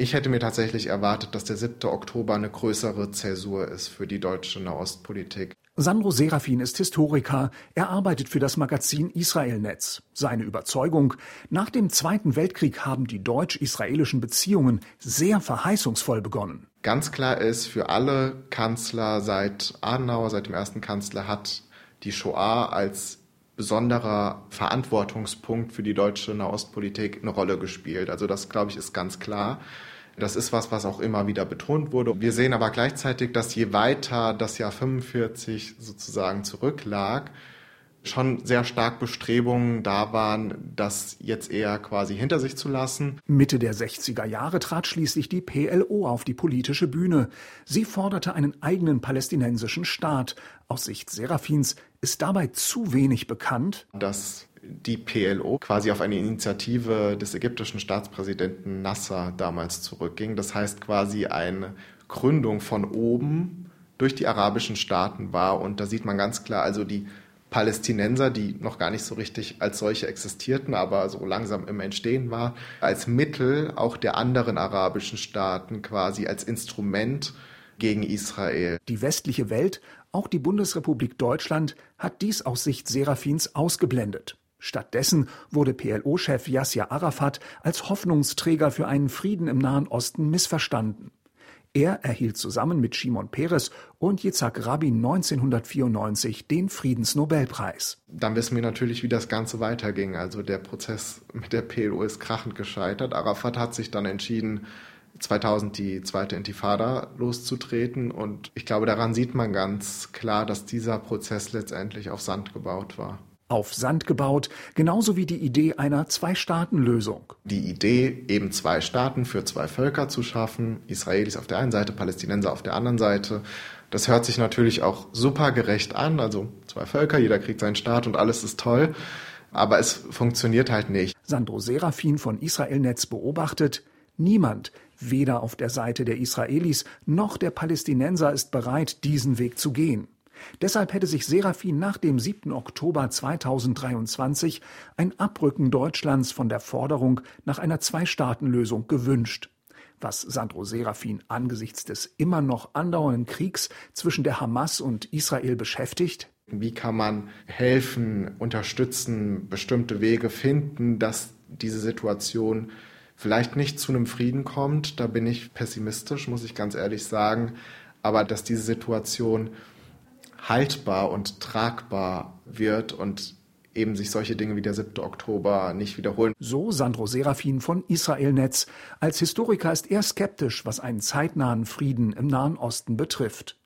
Ich hätte mir tatsächlich erwartet, dass der 7. Oktober eine größere Zäsur ist für die deutsche Nahostpolitik. Sandro Serafin ist Historiker. Er arbeitet für das Magazin Israelnetz. Seine Überzeugung, nach dem Zweiten Weltkrieg haben die deutsch-israelischen Beziehungen sehr verheißungsvoll begonnen. Ganz klar ist, für alle Kanzler seit Adenauer, seit dem ersten Kanzler, hat die Shoah als besonderer Verantwortungspunkt für die deutsche Nahostpolitik eine Rolle gespielt. Also das, glaube ich, ist ganz klar. Das ist was, was auch immer wieder betont wurde. Wir sehen aber gleichzeitig, dass je weiter das Jahr 45 sozusagen zurücklag, schon sehr stark Bestrebungen da waren, das jetzt eher quasi hinter sich zu lassen. Mitte der 60er Jahre trat schließlich die PLO auf die politische Bühne. Sie forderte einen eigenen palästinensischen Staat. Aus Sicht Serafins ist dabei zu wenig bekannt, dass die PLO quasi auf eine Initiative des ägyptischen Staatspräsidenten Nasser damals zurückging. Das heißt quasi eine Gründung von oben durch die arabischen Staaten war. Und da sieht man ganz klar also die Palästinenser, die noch gar nicht so richtig als solche existierten, aber so langsam im Entstehen war, als Mittel auch der anderen arabischen Staaten quasi als Instrument gegen Israel. Die westliche Welt, auch die Bundesrepublik Deutschland, hat dies aus Sicht Serafins ausgeblendet. Stattdessen wurde PLO-Chef Yasser Arafat als Hoffnungsträger für einen Frieden im Nahen Osten missverstanden. Er erhielt zusammen mit Shimon Peres und Yitzhak Rabin 1994 den Friedensnobelpreis. Dann wissen wir natürlich, wie das Ganze weiterging. Also der Prozess mit der PLO ist krachend gescheitert. Arafat hat sich dann entschieden, 2000 die zweite Intifada loszutreten. Und ich glaube, daran sieht man ganz klar, dass dieser Prozess letztendlich auf Sand gebaut war auf Sand gebaut, genauso wie die Idee einer Zwei-Staaten-Lösung. Die Idee, eben zwei Staaten für zwei Völker zu schaffen, Israelis auf der einen Seite, Palästinenser auf der anderen Seite, das hört sich natürlich auch super gerecht an, also zwei Völker, jeder kriegt seinen Staat und alles ist toll, aber es funktioniert halt nicht. Sandro Serafin von Israelnetz beobachtet, niemand, weder auf der Seite der Israelis noch der Palästinenser ist bereit, diesen Weg zu gehen. Deshalb hätte sich Serafin nach dem 7. Oktober 2023 ein Abrücken Deutschlands von der Forderung nach einer Zwei-Staaten-Lösung gewünscht. Was Sandro Serafin angesichts des immer noch andauernden Kriegs zwischen der Hamas und Israel beschäftigt? Wie kann man helfen, unterstützen, bestimmte Wege finden, dass diese Situation vielleicht nicht zu einem Frieden kommt? Da bin ich pessimistisch, muss ich ganz ehrlich sagen. Aber dass diese Situation haltbar und tragbar wird und eben sich solche Dinge wie der 7. Oktober nicht wiederholen. So Sandro Serafin von Israelnetz. Als Historiker ist er skeptisch, was einen zeitnahen Frieden im Nahen Osten betrifft.